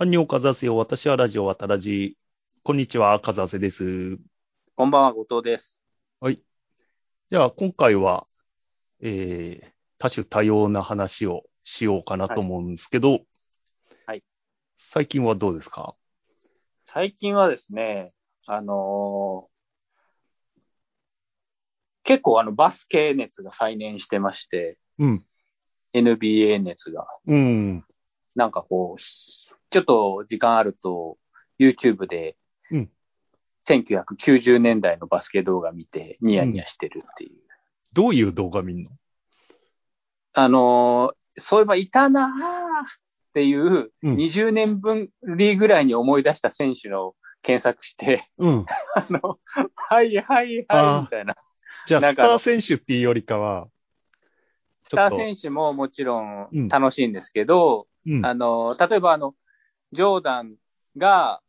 アンニョンカザセよ。私はラジオ渡らじ。こんにちは、カザセです。こんばんは、後藤です。はい。じゃあ、今回は、えー、多種多様な話をしようかなと思うんですけど、はい。最近はどうですか？最近はですね、あのー結構あのバスケ熱が再燃してまして、うん。NBA 熱が。うん。なんかこう、ちょっと時間あると、YouTube でうん、1990年代のバスケ動画見てニヤニヤしてるっていう。どういう動画見んの？あのーそういえばいたなーっていう、うん20年分りぐらいに思い出した選手の検索して、うん。あの、はいはいはいみたいな。じゃあ、スター選手っていうよりかは、スター選手ももちろうんん楽しいんですけど、うん。あの、例えばあの、ジョーダンが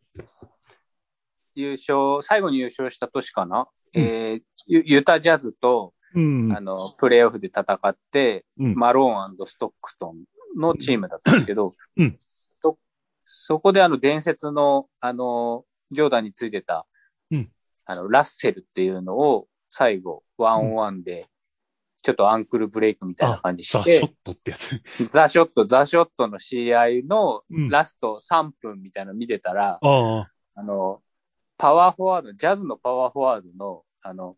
優勝、最後に優勝した年かな、うん。えーユユタジャズと、うん。あの、プレイオフで戦って、うん。マローンストックトンのチームだったんですけど、うん。そそこであの伝説の、あの、ジョーダンについてた、うん。あの、ラッセルっていうのを最後、ワンオンワンで、ちょっとアンクルブレイクみたいな感じザ・してショッ、トってやつ。ザ・ショット、ザ・ショットの試合のうんラスト3分みたいなの見てたら、ああ。あの、パワーフォワード、ジャズのパワーフォワードの、あの、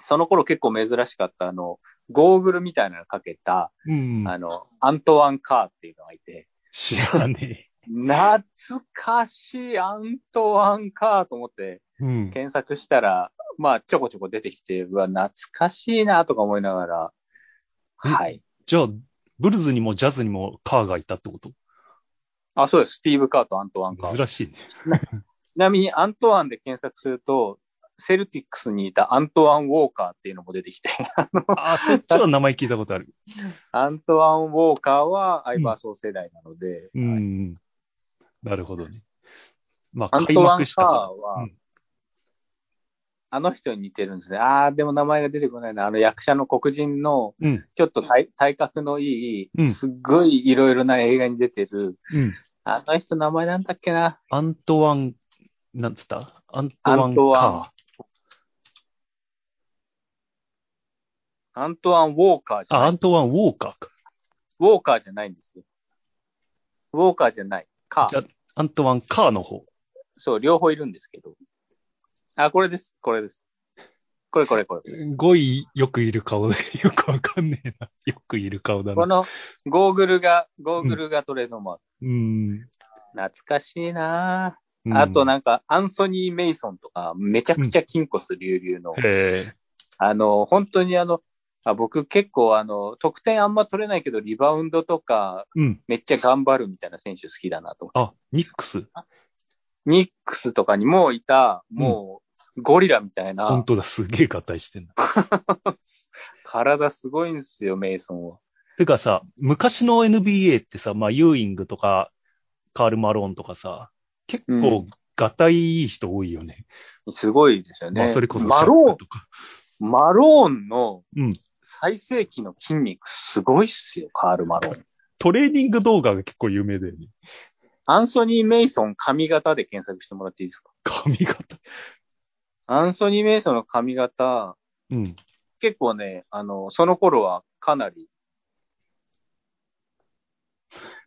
その頃結構珍しかった、あの、ゴーグルみたいなのかけた、うん。あの、アントワン・カーっていうのがいて、知らね懐かしいアントワン・カーと思って。検索したら、まあ、ちょこちょこ出てきて、うわ、懐かしいなとか思いながら、えはい。じゃあ、ブルズにもジャズにもカーがいたってこと？あ、そうです。スティーブ・カーとアントワン・カー。珍しいね。ちなみにアントワンで検索すると、セルティックスにいたアントワン・ウォーカーっていうのも出てきて、あのあ、そっちは名前聞いたことある。アントワン・ウォーカーはアイバーソー世代なので、うはいん。なるほどね。まあ、アン開トワン・カーは、うんあの人に似てるんですね。ああ、でも名前が出てこないな。あの役者の黒人の、ら。うん。ちょっと体体格のいい、うんすっごいいろいろな映画に出てる、うん。あの人名前なんだっけな。アントワン、なんつった？アントワンアントワアントワン・ウォーカーじー。あ、ゃない。アントワンウォーカーか。ウォーカーじゃないんですよ。ウォーカーじゃない。カー。じゃあ、アントワンカーの方。そう、両方いるんですけど。あ、これです。これです。これこれこれ。5位よくいる顔で、よくわかんねえな。よくいる顔だな。このゴーグルが、ゴーグルがトレードマーク。うん。懐かしいなうんぁあとなんか、アンソニー・メイソンとか、めちゃくちゃ筋骨隆々の、へえ。あの、本当にあの、あ僕結構あの、得点あんま取れないけど、リバウンドとか、うん。めっちゃ頑張るみたいな選手好きだなと思って。あ、ニックス？ニックスとかにもいた、もう、ゴリラみたいな、本当だ、すげえ合体してんだ。体すごいんですよ、メイソンは。てかさ、昔の NBA ってさ、まあ、ユーイングとか、カール・マローンとかさ、結う構、ガタイいい人多いよね。すごいですよね。まあ、それこそマシャッローン、クとか。マローンのうん。最盛期の筋肉すごいっすよ、カール・マローン。トレーニング動画が結構有名だよね。アンソニー・メイソン髪型で検索してもらっていいですか？髪型？アンソニー・メイソンの髪型、うん。結構ね、あの、その頃はかなり、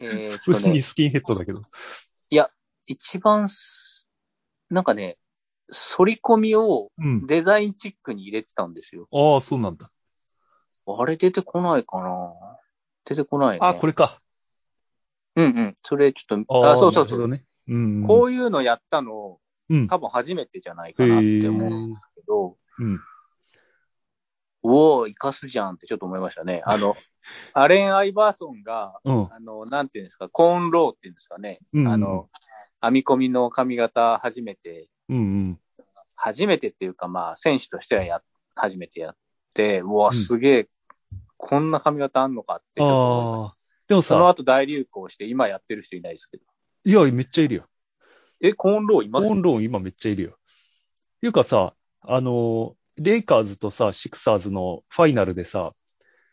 えー普通にスキンヘッドだけど。一番す、なんかね、反り込みをうん。デザインチックに入れてたんですよ。ああ、そうなんだ。あれ出てこないかな出てこないね。あ、これか。うんうん。それちょっと、ああ、そうそうそう。なるほどね。うん。こういうのやったの、うん。多分初めてじゃないかなって思うんですけど、うん。おお、生かすじゃんってちょっと思いましたね。あの、アレン・アイバーソンが、うん。あの、なんていうんですか、コーンローっていうんですかね。うんあの、編み込みの髪型初めて、うんうん。初めてっていうかまあ、選手としてはや、初めてやって、うわ、うんすげえ、こんな髪型あんのかってああ。でもた。そのさ、後大流行して、今やってる人いないですけど。いや、めっちゃいるよ。え、コーンローいます？コーンローン今めっちゃいるよ。っていうかさ、あの、レイカーズとさ、シクサーズのファイナルでさ、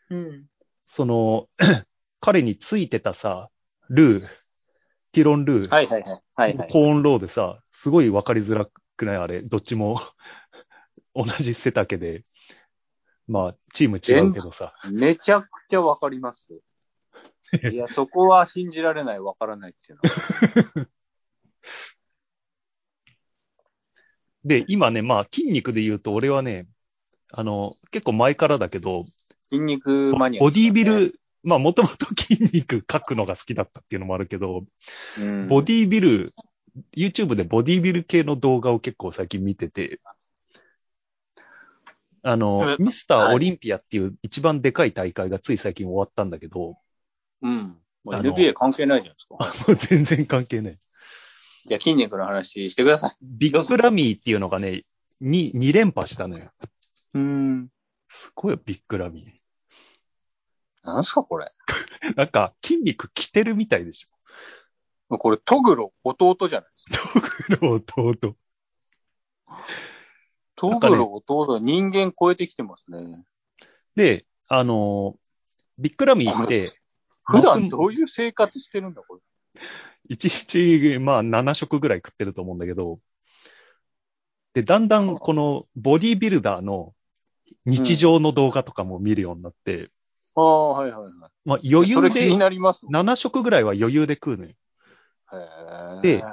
うん。その、彼についてたさ、ルー、ティロンルー、はいはいはい。はいはい。コーンローでさ、すごいわかりづらくない？あれ、どっちも 同じ背丈で。まあ、チーム違うけどさ。めちゃくちゃわかります。いや、そこは信じられない、わからないっていうのは。で、今ね、まあ、筋肉で言うと、俺はね、あの、結構前からだけど、筋肉マニア、ボディービ、ル、まあ、もともと筋肉書くのが好きだったっていうのもあるけど、うん、ボディービル、YouTube でボディービル系の動画を結構最近見てて、あの、うんミスターオリンピアっていう一番でかい大会がつい最近終わったんだけど、うん。NBA 関係ないじゃないですか。もう全然関係ない。じゃあ筋肉の話してください。ビッグラミーっていうのがね、2、2連覇したのよ。うん。すごいよ、ビッグラミなんすか、これ。ー。なんか、筋肉着てるみたいでしこれ、トグロ、弟じゃないですか。ょ。トグロ弟。トなんかねグロ、弟、人間超えてきてますね。で、あのービッグラミーって、普段どういう生活してるんだ、これ？一日、まあ、7食ぐらい食ってると思うんだけど、で、だんだんこのボディービルダーの日常の動画とかも見るようになって、ああ、はいはいはい。まあ、余裕で、なります。7食ぐらいは余裕で食うのよ。へでえ。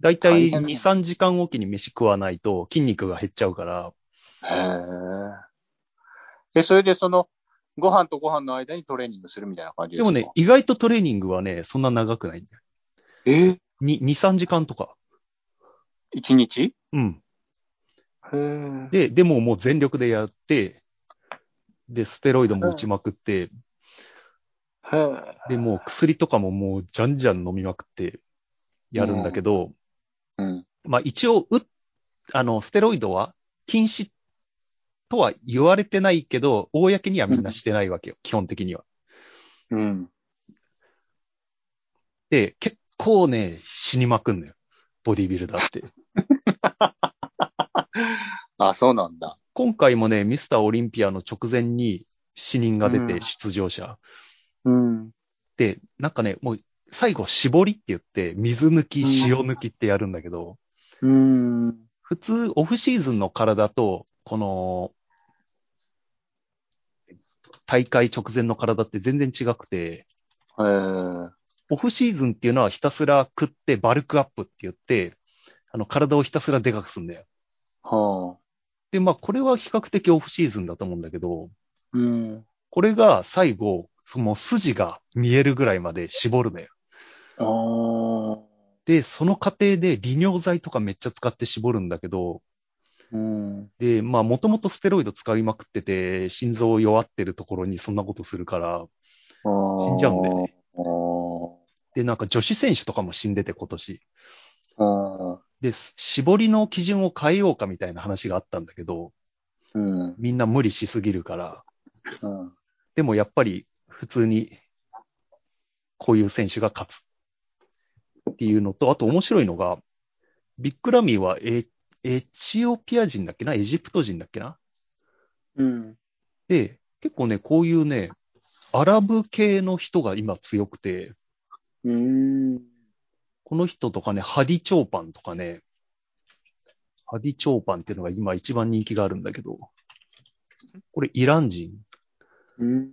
だいたい2、大変だ3時間おきに飯食わないと筋肉が減っちゃうから、へえ。え、それでその、ご飯とご飯の間にトレーニングするみたいな感じですか？でもね、、意外とトレーニングはね、そんな長くないんだよ。え？に2、3時間とか。一日？うん。で、でももう全力でやって、で、ステロイドも打ちまくって。で、もう薬とかももうじゃんじゃん飲みまくってやるんだけど、うん。まあ一応、う、あの、ステロイドは禁止とは言われてないけど、公にはみんなしてないわけよ、基本的には。うん。で、結構ね、死にまくんのよ。ボディビルダーって。あ、そうなんだ。今回もね、ミスターオリンピアの直前に死人が出てうん出場者。うん。で、なんかね、もう最後絞りって言って、水抜き、うん塩抜きってやるんだけど、うん。普通、オフシーズンの体と、この、大会直前の体って全然違くて。オフシーズンっていうのはひたすら食ってバルクアップって言って、あの、体をひたすらでかくするんだよ。はあ。で、まあ、これは比較的オフシーズンだと思うんだけど、うん。これが最後、その筋が見えるぐらいまで絞るのよ。ああ。で、その過程で利尿剤とかめっちゃ使って絞るんだけど、うん。で、まあ、もともとステロイド使いまくってて、心臓弱ってるところにそんなことするから、死んじゃうんだよね。で、なんか女子選手とかも死んでて今年。で、絞りの基準を変えようかみたいな話があったんだけど、うん。みんな無理しすぎるから、うん。でもやっぱり普通にこういう選手が勝つっていうのと、あと面白いのが、ビッグラミーはエエチオピア人だっけな？エジプト人だっけな？うん。で、結構ね、こういうね、アラブ系の人が今強くて、うん。この人とかね、ハディチョーパンとかね、ハディチョーパンっていうのが今一番人気があるんだけど、これイラン人。うん。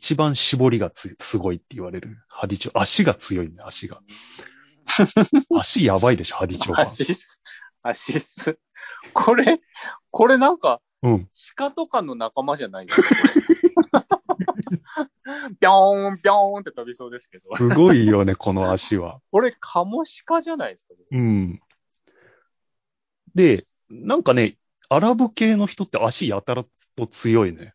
一番絞りがつすごいって言われる。ハディチョ、足が強いね、足が。足やばいでしょ、ハディチョーパン。アシス、アシス。これ、これなんか、うん。鹿とかの仲間じゃないですか。ぴょーん、ぴょーんって飛びそうですけど。すごいよね、この足は。これ、カモシカじゃないですか。うん。で、なんかね、アラブ系の人って足やたらと強いね。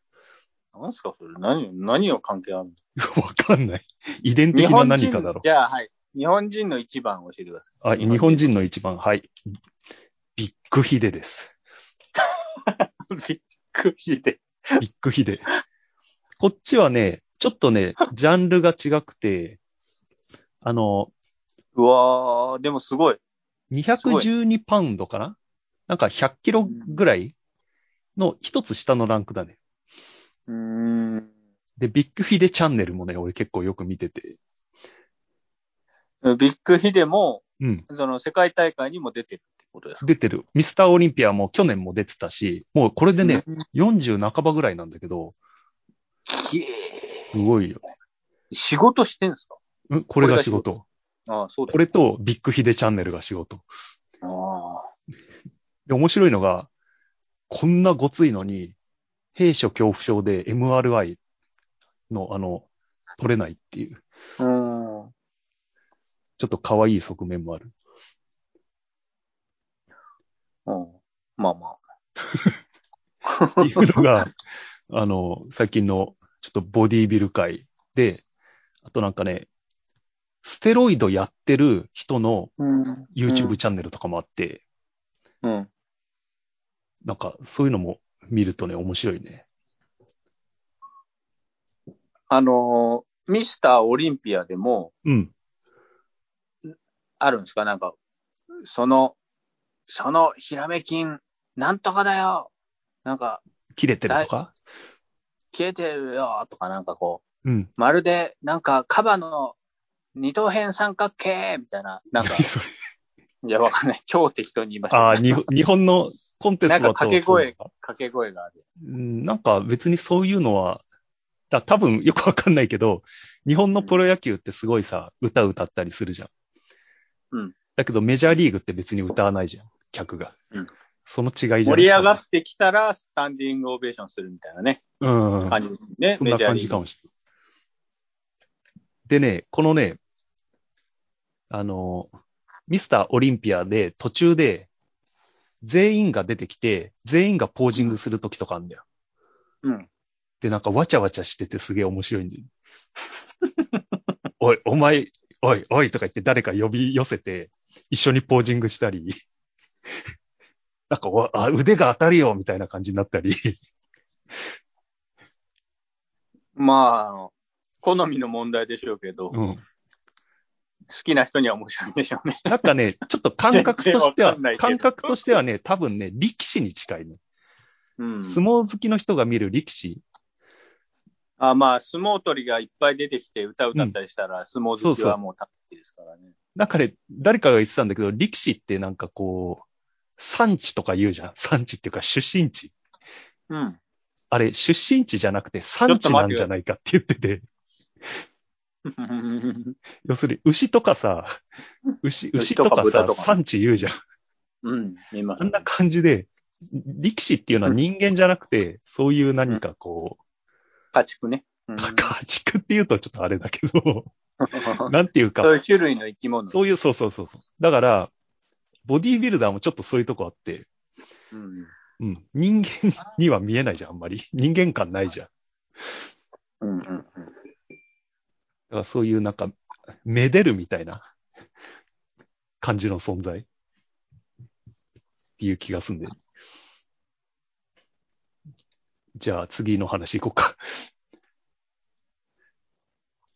なんすかそれ？何、何を関係あるの？わかんない。遺伝日的な何かだろじゃあ、はい。日本人の一番教えてください。う。あ、日本人の一番、はい。ビッグヒデです。びっくりで。ビッグヒデ。こっちはね、ちょっとね、ジャンルが違くて、あの、うわー、でもすごい。212パウンドかな？なんか100キロぐらいの一つ下のランクだね。うーん。で、ビッグヒデチャンネルもね、俺結構よく見てて。ビッグヒデも、うん。その世界大会にも出てるってことですか？出てる。ミスターオリンピアも去年も出てたし、もうこれでね、うん40半ばぐらいなんだけど、ひえすごいよ。仕事してんすか？うん、これが仕事。ああ、そうだこれとビッグヒデチャンネルが仕事。ああ。で、面白いのが、こんなごついのに、兵所恐怖症で MRI の、あの、取れないっていう、うん。ちょっと可愛い側面もある。うん。まあまって いうのが、あの、最近のちょっとボディービル界で、あとなんかね、ステロイドやってる人のあ。うん。YouTube チャンネルとかもあって、うん。なんかそういうのも見るとね、面白いね。あのー、ミスターオリンピアでもうん。あるんですか？なんか、その、そのひらめ筋、なんとかだよなんか、切れてるとか？消えてるよとかなんかこう、うん。まるで、なんか、カバの二等辺三角形みたいな、なんかいや、わかんない。超適当に言いました。ああ、に日本のコンテストだとなんか掛け声掛け声がある。うんなんか別にそういうのは、だ多分よくわかんないけど、日本のプロ野球ってすごいさ、歌歌ったりするじゃん。うん。だけどメジャーリーグって別に歌わないじゃん、客が。うんその違いじゃん。盛り上がってきたら、スタンディングオベーションするみたいなね、うん。感じね。そんな感じかもしれない。でね、このね、あの、ミスターオリンピアで途中で全員が出てきて、全員がポージングするときとかあるんだよ。うん。で、なんかわちゃわちゃしててすげえ面白いんだよ。おい、お前、おい、おいとか言って誰か呼び寄せて、一緒にポージングしたり、なんかおあ、腕が当たるよみたいな感じになったり、まああの、好みの問題でしょうけど、好うん。きな人には面白いでしょうね。なんかね、ちょっと感覚としては 感覚としてはね、多分ね、力士に近いね。うん。相撲好きの人が見る力士。あまあ、相撲取りがいっぱい出てきて歌歌ったりしたら、相撲好きはもう楽しいですからね。なんかね、誰かが言ってたんだけど、力士ってなんかこう、産地とか言うじゃん。産地っていうか出身地。うん。あれ、出身地じゃなくて産地なんじゃないかって言ってて、要するに牛とかさ、牛、牛牛ととかさ産地言うじゃん。うん。見ますあんな感じで、力士っていうのは人間じゃなくて、そういう何かこ家畜ね。うん 家畜っていうとちょっとあれだけど、なんていうかそう、いう種類の生き物。そういう、そうそうそうそう。だから、ボディービルダーもちょっとそういうとこあって、うん。うん、人間には見えないじゃん、あんまり。人間感ないじゃん。だうんうんうん。からそういうなんか、めでるみたいな感じの存在っていう気がすんで。じゃあ次の話行こうか。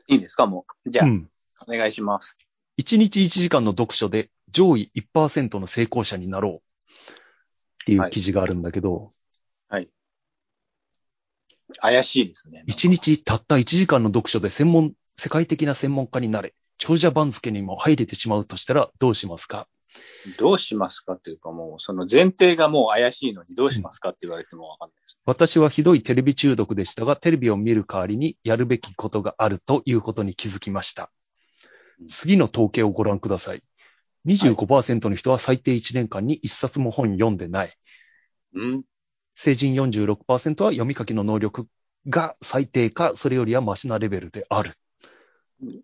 いいですかもう。じゃあ、うん。お願いします。1日1時間の読書で上位1%の成功者になろうっていう記事があるんだけど、怪しいですね。1日たった1時間の読書で専門、世界的な専門家になれ、長者番付にも入れてしまうとしたらどうしますか？どうしますかっていうかもう、その前提がもう怪しいのにどうしますかって言われてもわかんないです。私はひどいテレビ中毒でしたが、テレビを見る代わりにやるべきことがあるということに気づきましたうん。次の統計をご覧ください。25%の人は最低1年間に1冊も本読んでない。うん成人46%は読み書きの能力が最低か、それよりはマシなレベルである。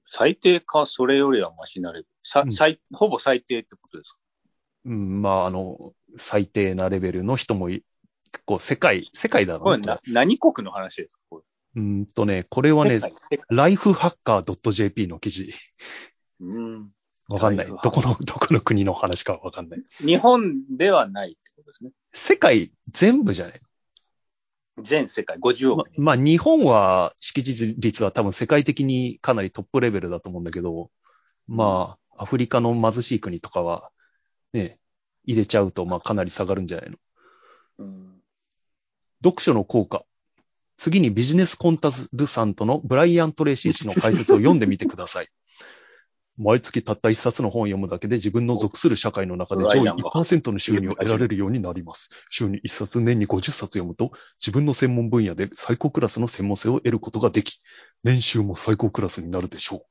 最低か、それよりはマシなレベル。さうん。最ほぼ最低ってことですか？うん、まあ、あの、最低なレベルの人もい、結構世界、世界だろこれうねな、何国の話ですか？こうーんとね、これはれね、ライフハッカー .jp の記事。うん。わかんない。どこの、どこの国の話かわかんない。日本ではないってことですね。世界全部じゃない全世界50ま億人。まあ、日本は識字率は多分世界的にかなりトップレベルだと思うんだけど、まあ、アフリカの貧しい国とかは、ね、入れちゃうと、まあ、かなり下がるんじゃないの？うん読書の効果。次にビジネスコンタルサントのブライアン・トレイシー氏の解説を読んでみてください。毎月たった一冊の本を読むだけで自分の属する社会の中で上位1%の収入を得られるようになります。週に1冊、年に50冊読むと自分の専門分野で最高クラスの専門性を得ることができ、年収も最高クラスになるでしょ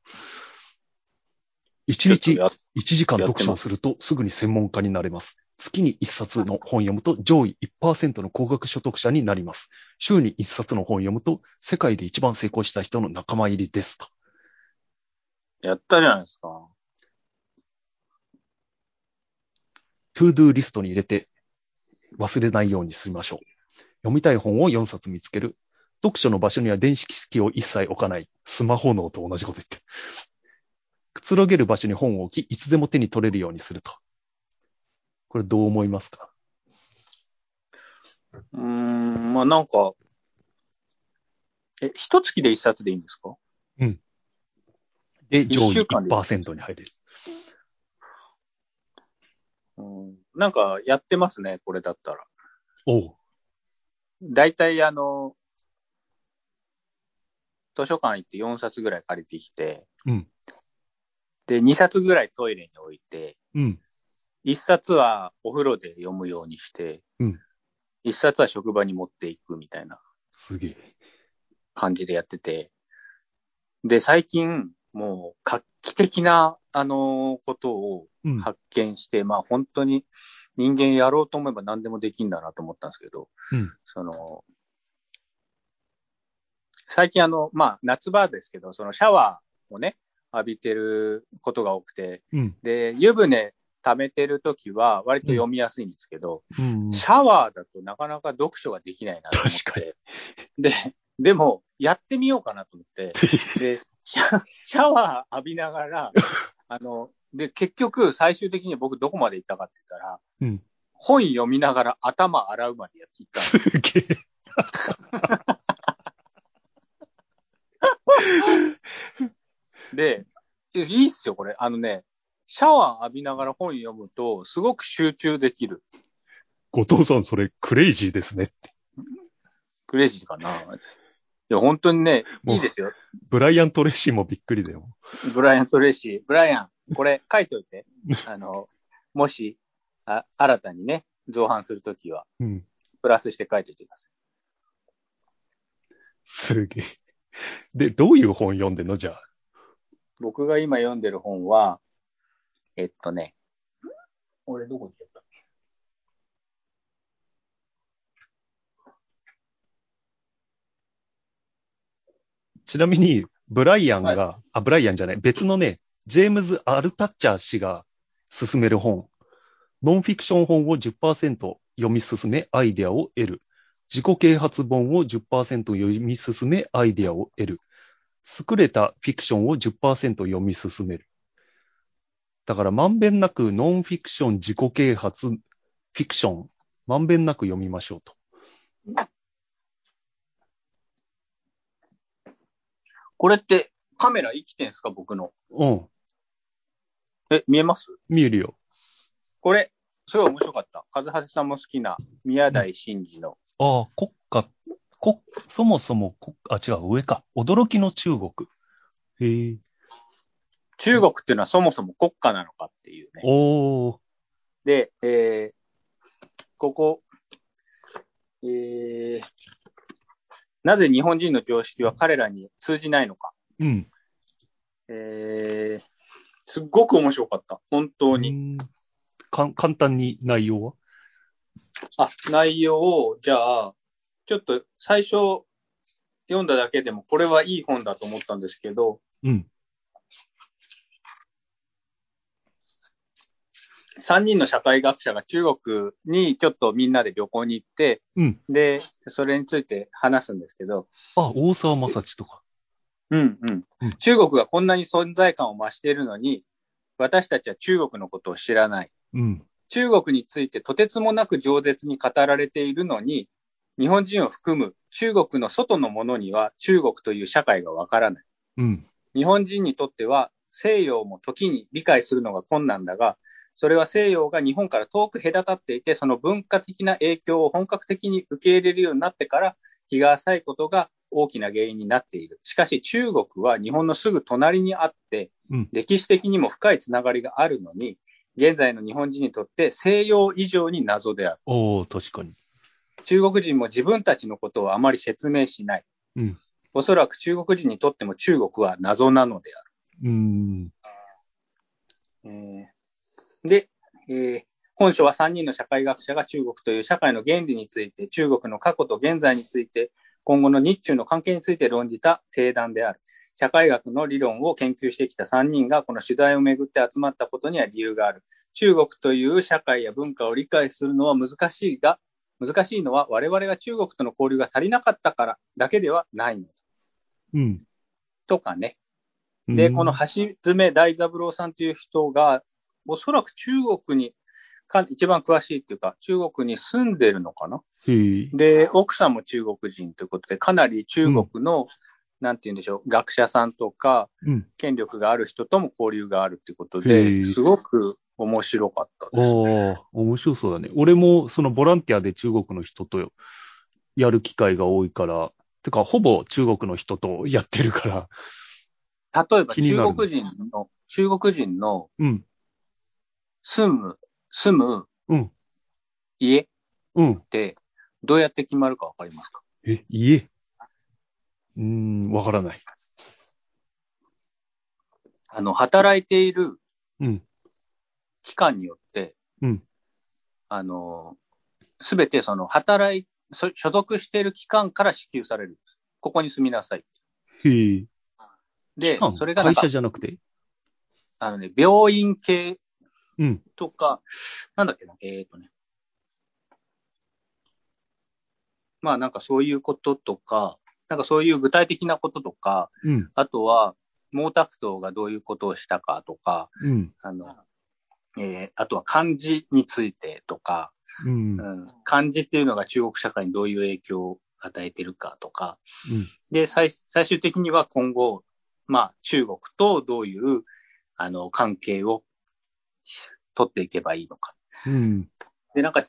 う。1日1時間読書をするとすぐに専門家になれます。月に1冊の本を読むと上位1%の高額所得者になります。週に1冊の本を読むと世界で一番成功した人の仲間入りですと。やったじゃないですか。To Do リストに入れて忘れないようにしましょう。読みたい本を4冊見つける。読書の場所には電子機器を一切置かない。スマホ脳と同じこと言ってる。くつろげる場所に本を置き、いつでも手に取れるようにすると。これどう思いますか？うーん、まあなんか、え、一月で一冊でいいんですか？で、一上位週間で1%に入れる。うん、なんかやってますね、これだったら。おう。だいたいあの、図書館行って4冊ぐらい借りてきて、うんで、2冊ぐらいトイレに置いて、うん。1冊はお風呂で読むようにして、うん1冊は職場に持っていくみたいなすげえ。感じでやってて、で、最近、もう画期的な、あのことをうん。発見して、まあ本当に人間やろうと思えば何でもできんだなと思ったんですけど、うんその、最近あの、まあ夏場ですけど、そのシャワーをね、浴びてることが多くて、うん。で、湯船溜めてるときは割と読みやすいんですけど、うん。シャワーだとなかなか読書ができないなと思って。確かにで、でも、やってみようかなと思って、で、シャシャワー浴びながら、あの、で、結局、最終的に僕どこまで行ったかって言ったら、うん本読みながら頭洗うまでやっていったすすげえ。で、いいっすよ、これ。あのね、シャワー浴びながら本読むと、すごく集中できる。後藤さん、それクレイジーですね。クレイジーかな。いや、本当にね、いいですよ。ブライアン・トレイシーもびっくりだよ。ブライアン・トレイシー。ブライアン、これ書いておいて。あの、もし、あ新たにね、造反するときは、うん。プラスして書いておいてください。すげえ。で、どういう本読んでんの？じゃあ。僕が今読んでる本は、えっとね、俺どこ行ちなみに、ブライアンが、あ、ブライアンじゃない、別のね、ジェームズ・アルタッチャー氏が勧める本、ノンフィクション本を10%読み進め、アイデアを得る。自己啓発本を10%読み進め、アイデアを得る。優れたフィクションを10%読み進める。だから、まんべんなくノンフィクション、自己啓発、フィクション、まんべんなく読みましょうと。これってカメラ生きてんすか？僕の。うん、え、見えます？見えるよ。これ、すごい面白かった。和橋さんも好きな宮台真司の。ああ、国家、国、そもそも国、あ、違う、上か。驚きの中国。へえ。中国っていうのはそもそも国家なのかっていうね。おー。で、えー、ここ、えー、なぜ日本人の常識は彼らに通じないのか。うん。えー、すっごく面白かった。本当に。うんか簡単に内容は？あ、内容を、じゃあ、ちょっと最初読んだだけでもこれはいい本だと思ったんですけど、うん。3人の社会学者が中国にちょっとみんなで旅行に行って、うんで、それについて話すんですけど、あ、大沢正知とか。うんうんうん中国がこんなに存在感を増しているのに、私たちは中国のことを知らない。うん。中国についてとてつもなく饒舌に語られているのに、日本人を含む中国の外のものには中国という社会がわからない。うん。日本人にとっては西洋も時に理解するのが困難だが、それは西洋が日本から遠く隔たっていて、その文化的な影響を本格的に受け入れるようになってから、気が浅いことが大きな原因になっている。しかし中国は日本のすぐ隣にあって、うん歴史的にも深いつながりがあるのに、現在の日本人にとって西洋以上に謎である。おお確かに。中国人も自分たちのことをあまり説明しない。うんおそらく中国人にとっても中国は謎なのである。うーん。えーで、えー本書は3人の社会学者が中国という社会の原理について、中国の過去と現在について、今後の日中の関係について論じた定談である。社会学の理論を研究してきた3人がこの主題をめぐって集まったことには理由がある。中国という社会や文化を理解するのは難しいが、難しいのは我々が中国との交流が足りなかったからだけではないのだ。うん。とかね。で、この橋爪大三郎さんという人が、おそらく中国にか一番詳しいっていうか、中国に住んでるのかな？で、奥さんも中国人ということで、かなり中国の、なんて言うんでしょう、学者さんとか、うん。権力がある人とも交流があるっていうことへで、えすごく面白かったです。ああ、面白そうだね。俺もそのボランティアで中国の人とやる機会が多いから、てか、ほぼ中国の人とやってるから。例えば中国人の、中国人のうん。住む、住むうん。家っうん。てどうやって決まるかわかりますか？え、家？うーん、わからない。あの、働いているうん。期間によって、うんあの、すべてその、働い、そ所属している期間から支給されるんです。ここに住みなさい。へえ。で期間、それがなんか会社、じゃなくて？あのね、病院系うん。とか、なんだっけな、えっ、とね。まあなんかそういうこととか、なんかそういう具体的なこととか、うん。あとは、毛沢東がどういうことをしたかとか、うん。あの、えーあとは漢字についてとか、うん。うん、漢字っていうのが中国社会にどういう影響を与えてるかとか、うん。で、最最終的には今後、まあ中国とどういう、あの、関係を取っていけばいいのか。うん。で、なんか、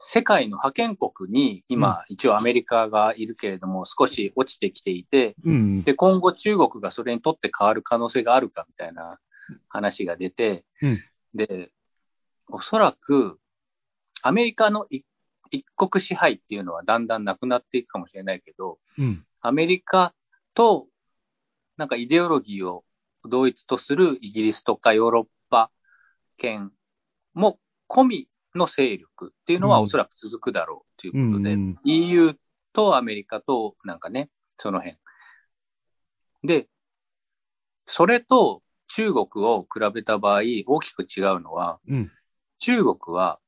世界の覇権国に今、一応アメリカがいるけれども、少し落ちてきていて、うん。で、今後中国がそれにとって変わる可能性があるかみたいな話が出て、うんで、おそらくアメリカの一一国支配っていうのはだんだんなくなっていくかもしれないけど、うん。アメリカとなんかイデオロギーを同一とするイギリスとかヨーロッパ圏も込みの勢力っていうのはうんおそらく続くだろうということで、うん EU とアメリカとなんかね、その辺。で、それと中国を比べた場合、大きく違うのは、うん。中国は、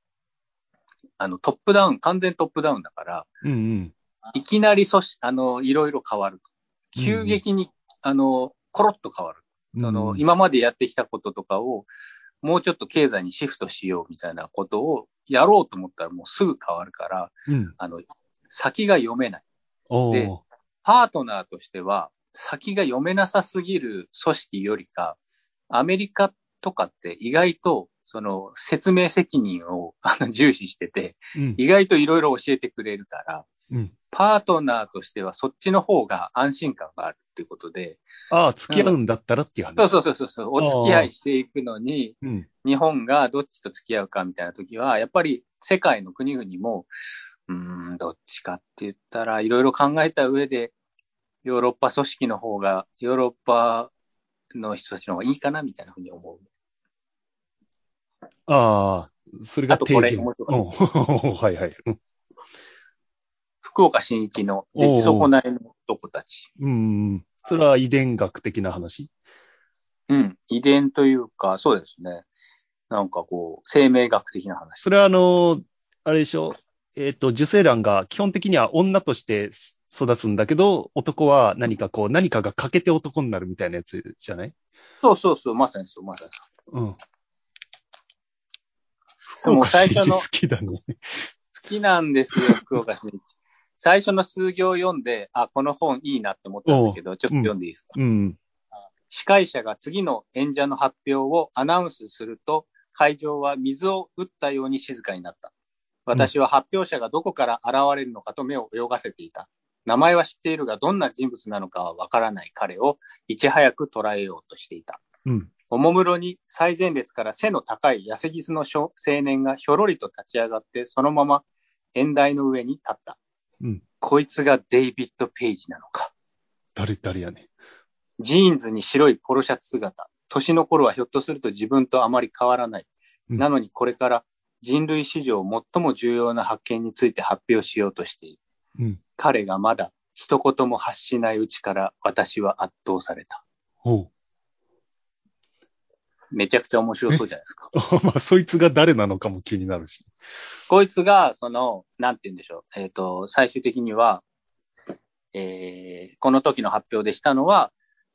あの、トップダウン、完全トップダウンだから、うん。うん。いきなり組織、あの、いろいろ変わる。急激に、あの、コロッと変わる。その、今までやってきたこととかを、もうちょっと経済にシフトしようみたいなことをやろうと思ったらもうすぐ変わるから、うん。あの、先が読めない。おでーパートナーとしては、先が読めなさすぎる組織よりか、アメリカとかって意外と、その説明責任をあの重視してて、うん。意外といろいろ教えてくれるから、うん。パートナーとしてはそっちの方が安心感があるっていうことで、ああ、付き合うんだったらっていう話。そうそうそうそう、お付き合いしていくのに、うん。日本がどっちと付き合うかみたいな時は、やっぱり世界の国々も、うーん、どっちかって言ったら、いろいろ考えた上で、ヨーロッパ組織の方が、ヨーロッパの人たちの方がいいかなみたいなふうに思う。ああ、それがあとこれ定義面白うん はいはい。うん福岡新一の出来損ないの男たち。うん。それは遺伝学的な話？うん、遺伝というか、そうですね。なんかこう、生命学的な話。それはあの、あれでしょ？えっ、と、受精卵が基本的には女として育つんだけど、男は何かこう、何かが欠けて男になるみたいなやつじゃない？そうそうそう、まさにそう、まさにうん。そう。もう最初の好きだね。好きなんですよ、福岡新一。最初の数行を読んで、あ、この本いいなって思ったんですけど、ちょっと読んでいいですか、うん。司会者が次の演者の発表をアナウンスすると、会場は水を打ったように静かになった。私は発表者がどこから現れるのかと目を泳がせていた。名前は知っているが、どんな人物なのかはわからない彼をいち早く捉えようとしていた。うん。おもむろに最前列から背の高い痩せギスの少青年がひょろりと立ち上がって、そのまま演台の上に立った。うん。こいつがデイビッド・ペイジなのか。誰、誰やねん。ジーンズに白いポロシャツ姿。年の頃はひょっとすると自分とあまり変わらない。うんなのにこれから人類史上最も重要な発見について発表しようとしている。うん。彼がまだ一言も発しないうちから私は圧倒された。おう。めちゃくちゃ面白そうじゃないですか。まあ、そいつが誰なのかも気になるし。こいつが、その、なんて言うんでしょう。えっ、と、最終的には、えーこの時の発表でしたのは、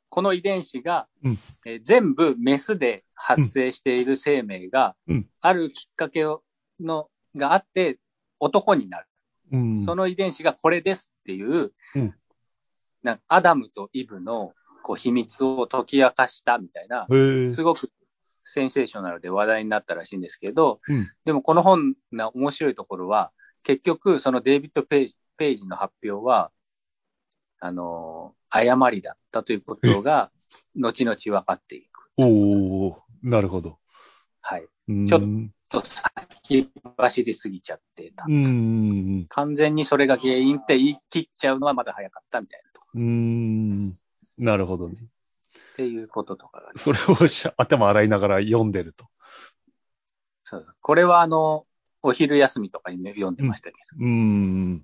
この遺伝子が、うんえー全部メスで発生している生命が、うんあるきっかけをのがあって、男になる。うん。その遺伝子がこれですっていう、うんなんかアダムとイブのこう秘密を解き明かしたみたいな。すごくセンセーショナルで話題になったらしいんですけど、うん。でもこの本の面白いところは、結局そのデイビッド・ペイジペイジの発表は、あのー誤りだったということが、後々分かっていく。おおなるほど。はい。うんちょっと先走りすぎちゃってた。うん。完全にそれが原因って言い切っちゃうのはまだ早かったみたいなとこうん。なるほどね。っていうこととかが、それをし頭洗いながら読んでると。そうこれはあの、お昼休みとかにね読んでましたけど。うん。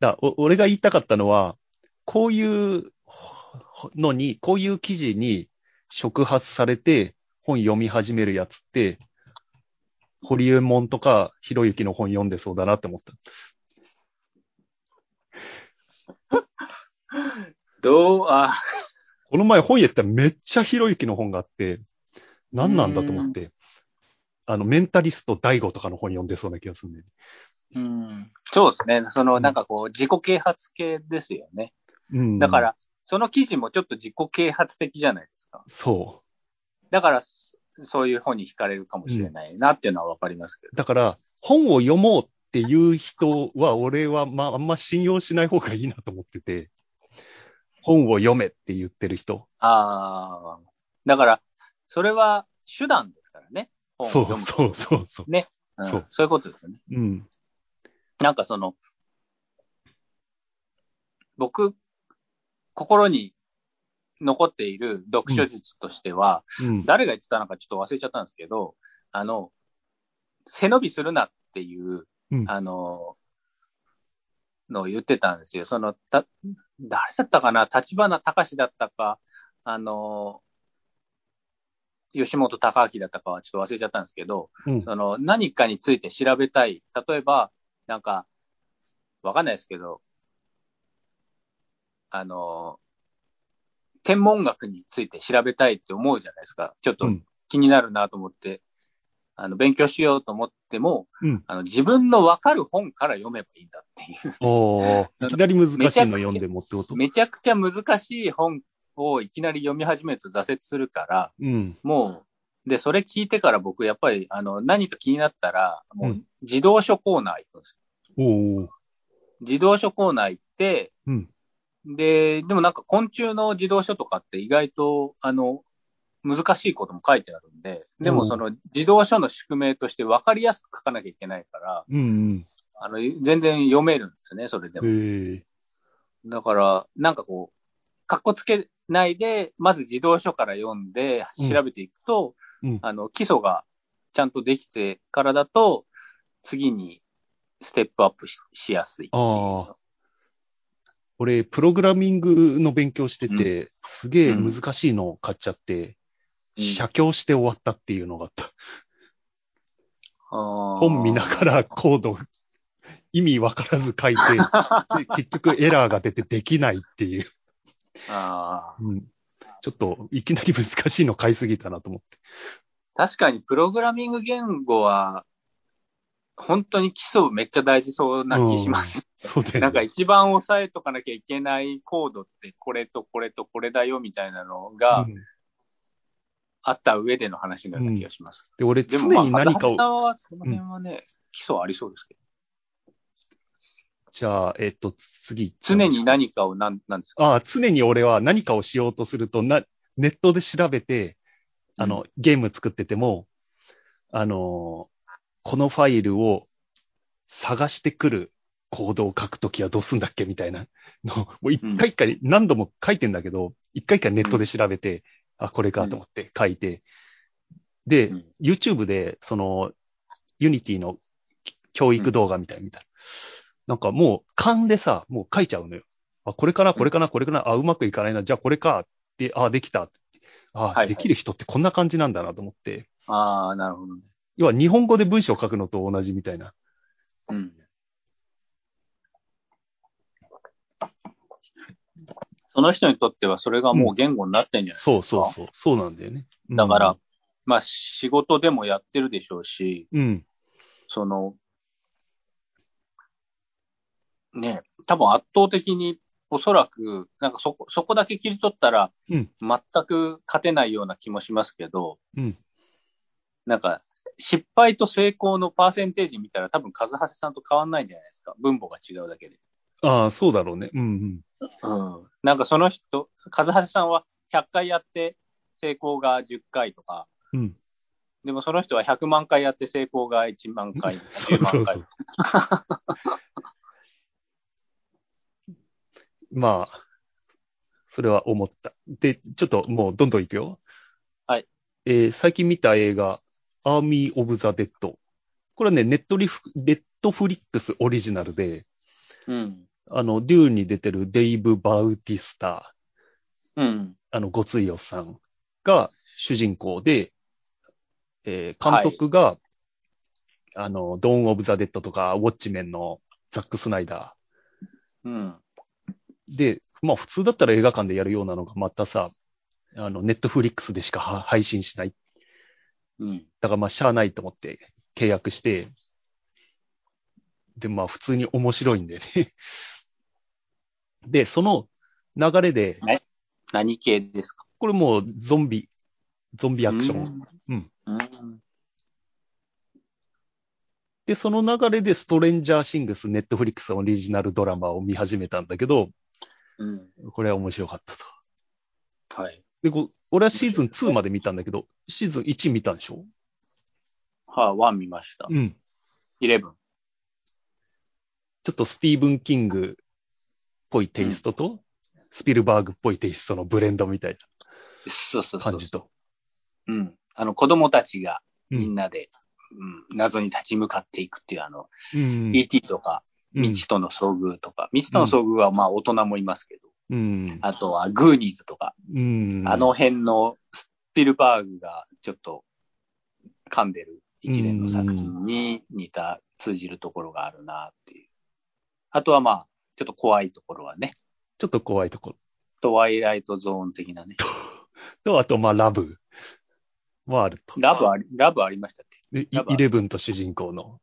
だお俺が言いたかったのは、こういうのに、こういう記事に触発されて本読み始めるやつって、ホリエモンとかひろゆきの本読んでそうだなって思った。どう、あ、この前本屋行ったらめっちゃひろゆきの本があって、何なんだと思って、あの、メンタリスト大悟とかの本読んでそうな気がするんだよね。うん、そうですね。その、うんなんかこう、自己啓発系ですよね。うん。だか、ら、その記事もちょっと自己啓発的じゃないですか。そだから、そそういう本に惹かれるかもしれないなっていうのはわかりますけど。う。だから、本を読もうっていう人は、俺はまあ、あんま信用しない方がいいなと思ってて、本を読めって言ってる人。ああ、だから、それは手段ですからね。そうそうそうそう。ね、うんそうそういうことですよね。うん。なんかその、僕、心に残っている読書術としては、うん。誰が言ってたのかちょっと忘れちゃったんですけど、あの、背伸びするなっていう、うんあの、のを言ってたんですよ。その、た、誰だったかな？立花隆だったか、あの、吉本隆明だったか？はちょっと忘れちゃったんですけど、うん。その何かについて調べたい。例えば、なんか、わかんないですけど、あの、天文学について調べたいって思うじゃないですか。ちょっとうん気になるなと思って、あの、勉強しようと思っても、うんあの、自分のわかる本から読めばいいんだっていう。おーいきなり難しいの読んでもってこと？めちゃくちゃ難しい本をいきなり読み始めると挫折するから、うん。もう、で、それ聞いてから僕、やっぱり、あの、何か気になったら、もうう、自動書コーナー行くんですよ。おー自動書コーナー行って、うん。で、でもなんか昆虫の自動書とかって意外と、あの、難しいことも書いてあるんで、でもその自動書の宿命として分かりやすく書かなきゃいけないから、うんあの、全然読めるんですね、それでうん。も。だから、なんかこう、かっこつけないで、まず自動書から読んでうん調べていくと、うん。あの、基礎がちゃんとできてからだと、次にステップアップししやすい俺、プログラミングの勉強してて、すげえ難しいのを買っちゃって、うん写経して終わったっていうのがあった。あー本見ながらコード、意味わからず書いて、で結局エラーが出てできないっていう。あーうん、ちょっと、いきなり難しいの買いすぎたなと思って。確かにプログラミング言語は、本当に基礎めっちゃ大事そうな気します。そうだよね。なんか一番押さえとかなきゃいけないコードってこれとこれとこれだよみたいなのがうんあった上での話のような気がします。で、俺、で常に何かを高橋さんはその辺はね、基礎はありそうですけど。じゃあ、えっ、と、次。常に何かをなん、なんですか？ああ、常に俺は何かをしようとすると、な、ネットで調べて、あの、ゲーム作ってても、あのーこのファイルを探してくるコードを書くときはどうすんだっけみたいなのを、もう一回一回何度も書いてんだけど、一回一回ネットで調べて、あ、これかと思って書いて、で、うん YouTube で、その、 Unity の教育動画みたいなたら、なんかもう勘でさ、もう書いちゃうのよ。あ、これかな、これかな、これかな、あ、うまくいかないな、じゃあこれか、って、あ、できたって。あ、はいはいできる人ってこんな感じなんだなと思って、ああ、なるほどね。要は日本語で文章を書くのと同じみたいな。うん。その人にとってはそれがもう言語になってんじゃないですか。そうそうそう、そうなんだよね。うんだから、、まあ仕事でもやってるでしょうし、うん、その、ね、多分圧倒的におそらく、なんかそこ、そこだけ切り取ったら、うん全く勝てないような気もしますけど、うんなんか、失敗と成功のパーセンテージ見たら多分、和橋さんと変わんないんじゃないですか。分母が違うだけで。ああ、そうだろうね。うんうん。なんかその人、カズハセさんは100回やって成功が10回とか、うん。うん。でもその人は100万回やって成功が1万回、そう10万回そうそう。まあ、それは思った。で、ちょっともうどんどんいくよ。はい。えー最近見た映画、アーミー・オブ・ザ・デッド。これはね、ネットリフ、ネットフリックスオリジナルで、うん。あの、デューンに出てるデイブ・バウティスタ、うん。あの、ごついおっさんが主人公で、えー監督が、あの、ドーン・オブ・ザ・デッドとか、ウォッチメンのザック・スナイダうん。ー。で、まあ普通だったら映画館でやるようなのがまたさ、あの、ネットフリックスでしかは配信しない。うん。だからまあしゃあないと思って契約して、で、まあ普通に面白いんでね。で、その流れで、何系ですか？これもうゾンビ、ゾンビアクション。うん。で、その流れでストレンジャーシングス、ネットフリックスオリジナルドラマを見始めたんだけど、うん。これは面白かったと。はい。で、俺はシーズン2まで見たんだけど、シーズン1見たんでしょ？はあ、 one 見ました。うん。イレブン。ちょっとスティーブン・キングっぽいテイストと、スピルバーグっぽいテイストのブレンドみたいそうそうそうな感。じと。うん。あの、子供たちがうんみんなで、うん、謎に立ち向かっていくっていう、あの、うん。ET とか、うん未知との遭遇とか、未知との遭遇はまあ大人もいますけど、うん。あとはグーニーズとか、うん。あの辺のスピルバーグがちょっと噛んでる一連の作品に似た通じるところがあるなっていう。あとはまあ、ちょっと怖いところはね、ちょっと怖いところ。トワイライトゾーン的なね。と、あと、まあ、ラブもあると。ラブあり、ラブありましたっけ？でイレブンと主人公の。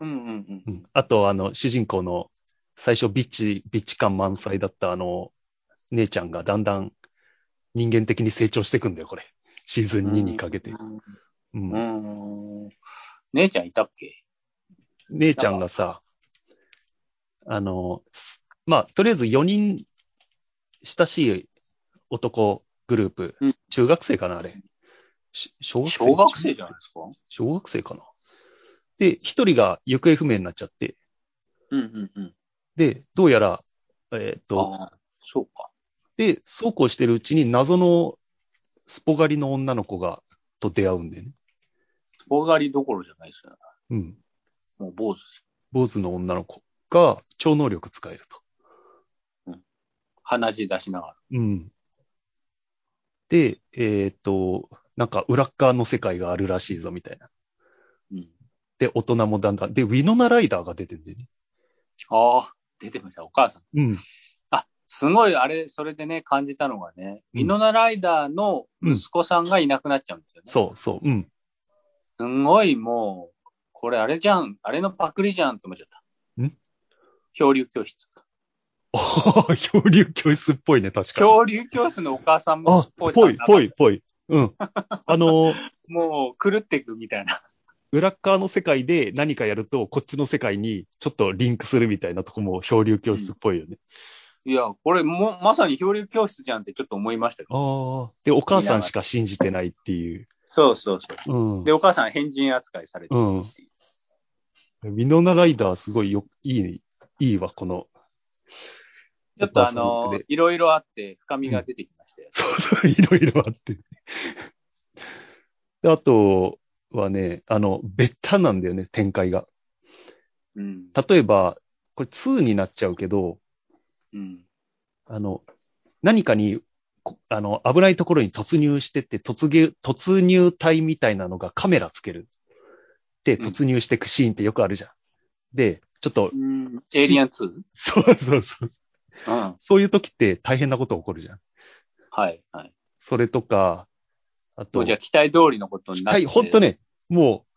うんうんうん。うん。あと、あの、主人公の、最初ビッチ、ビッチ感満載だったあの、姉ちゃんがだんだん人間的に成長していくんだよ、これ。シーズン2にかけて。うんうん。うん。姉ちゃんいたっけ？姉ちゃんがさ、あの、すまあ、とりあえず4人親しい男グループ、うん中学生かな、あれ。し小学生小学生じゃないですか？小学生かな。で、一人が行方不明になっちゃって、うんうんうん。で、どうやら、えーっと、ああ、そうか。で、そうこうしてるうちに謎のスポ狩りの女の子が、と出会うんだよね。棒狩りどころじゃないですよね。うん。もう坊主。坊主の女の子が超能力使えると。鼻血出しながら。うん。で、えーっと、なんか裏っ側の世界があるらしいぞ、みたいな。うん。で、大人もだんだん。で、ウィノナライダーが出てんだよね。ああ、出てました、お母さん。うん。あ、すごい、あれ、それでね、感じたのがね、うんミノナライダーの息子さんがいなくなっちゃうんですよね。そうそう。うん。すんごいもう、これあれじゃん、あれのパクリじゃんって思っちゃった。ん漂流教室。ああ、漂流教室っぽいね、確かに。漂流教室のお母さんもあ、ぽい、ぽい。い、ぽい。うん。あのー、もう狂っていくみたいな。裏っ側の世界で何かやると、こっちの世界にちょっとリンクするみたいなとこも漂流教室っぽいよね。いや、これも、まさに漂流教室じゃんってちょっと思いましたけど。ああ。で、お母さんしか信じてないっていう。そうそうそう。うん。で、お母さん変人扱いされてるっていう。ミノナライダーすごいよ、いい、いいわ、この。ちょっとあので、いろいろあって深みが出てきましたよ。そうそう、いろいろあって。で、あとはね、あの、ベッタなんだよね、展開が。うん。例えば、これ2になっちゃうけど、うん。あの、何かに、こあの、危ないところに突入してって、突入、突入隊みたいなのがカメラつける。で、うん突入していくシーンってよくあるじゃん。で、ちょっとう、ん。エイリアン 2? そうそうそう。うん。そういう時って大変なこと起こるじゃん。はい、はい。それとか、あと、じゃあ期待通りのことになって。はい、ほんと。ね、もう、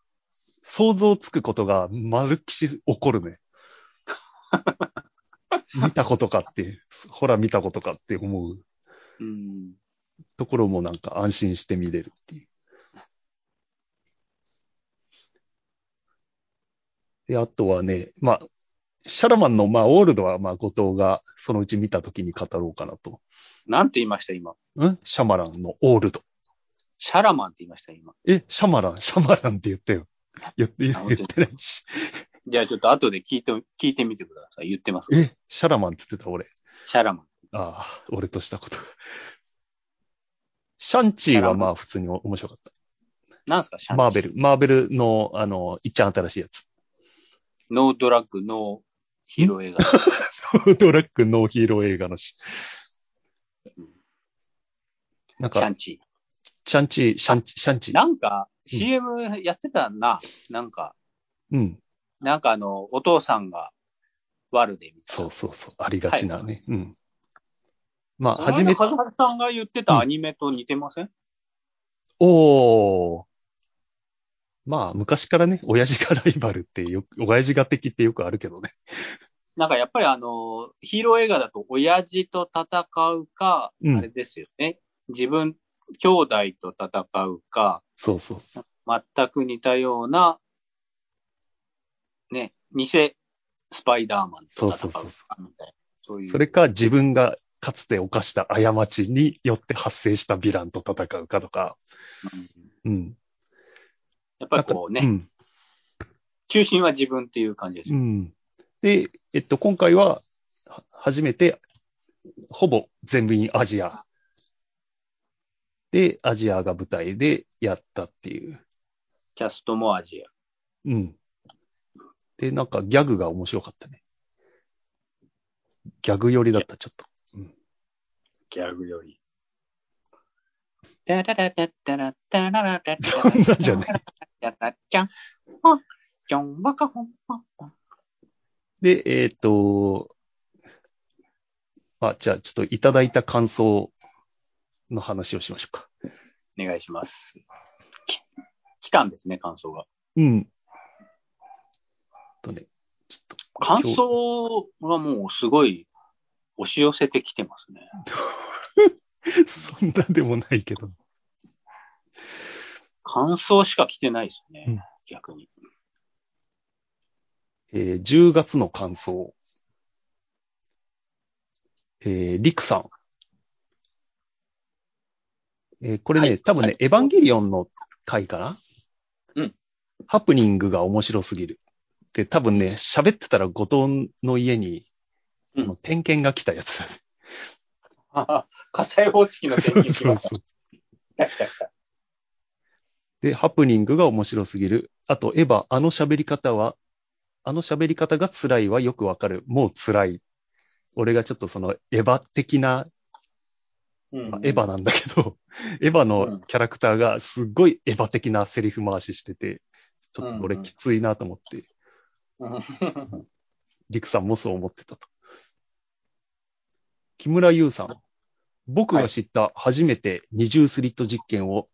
想像つくことがまるっきし起こるね。見たことかって、ほら見たことかって思ううん。ところもなんか安心して見れるっていう。で、あとはね、まあ、シャラマンの、まあ、オールドは、まあ、後藤がそのうち見たときに語ろうかなと。なんて言いました、今？ん？シャマランのオールド。シャラマンって言いました、今。え、シャマラン、シャマランって言ったよ。言って、言ってないし。じゃあちょっと後で聞いて、聞いてみてください。言ってます。え、シャラマンって言ってた、俺。シャラマン。ああ、俺としたこと。シャンチーはまあ普通に面白かった。なんすか、シャンマーベル、マーベルの、あの、いっちゃん新しいやつ。ノードラッグ、ノーヒーロー映画。ドラッグノーヒーロー映画のし。なんか、シャンチシャンチー、シャンチ、シャンチー。ー。なんか、うん CM やってたな。なんか、うん。なんかあの、お父さんが悪でみたいな。そうそうそう。ありがちなね。うん。まあ、初めて、カズハルさんが言ってたアニメと似てません、おー。まあ、昔からね、親父がライバルってよく、親父が敵ってよくあるけどね。なんかやっぱりあの、ヒーロー映画だと親父と戦うか、うんあれですよね。自分、兄弟と戦うか、そうそうそう。全く似たような、ね、偽スパイダーマンと戦うかそうそうそうそみたいな。そういう。それか、自分がかつて犯した過ちによって発生したヴィランと戦うかとか。うんうん。やっぱりこうね、うん。中心は自分っていう感じですよ。うん。で、えっと、今回は、は初めて、ほぼ全部インアジア。で、アジアが舞台でやったっていう。キャストもアジア。うん。で、なんかギャグが面白かったね。ギャグ寄りだった、ちょっと。ギャグより。タララタタラタララタタそんなんじゃない。タタチャン、ほん、ちょんわかほん。で、えっ、と、あ、じゃあちょっといただいた感想の話をしましょうか。お願いします。き来たんですね、感想が。うん。とね、ちょっと。感想がもうすごい押し寄せてきてますね。そんなでもないけど。感想しか来てないですね、うん逆に。えー10月の感想。えー、リクさん。えーこれね、はい多分ね、はいエヴァンゲリオンの回かな？うん。ハプニングが面白すぎる。で、多分ね、喋ってたら後藤の家に、うん点検が来たやつだね。火災報知器の点検そうそうそう。で、ハプニングが面白すぎる。あと、エヴァ、あの喋り方は、あの喋り方が辛いはよくわかる。もう辛い。俺がちょっとそのエヴァ的な、うんまあエヴァなんだけど、エヴァのキャラクターがすっごいエヴァ的なセリフ回ししてて、ちょっと俺きついなと思って、うんリクさんもそう思ってたと。木村優さん。僕が知った初めて二重スリット実験を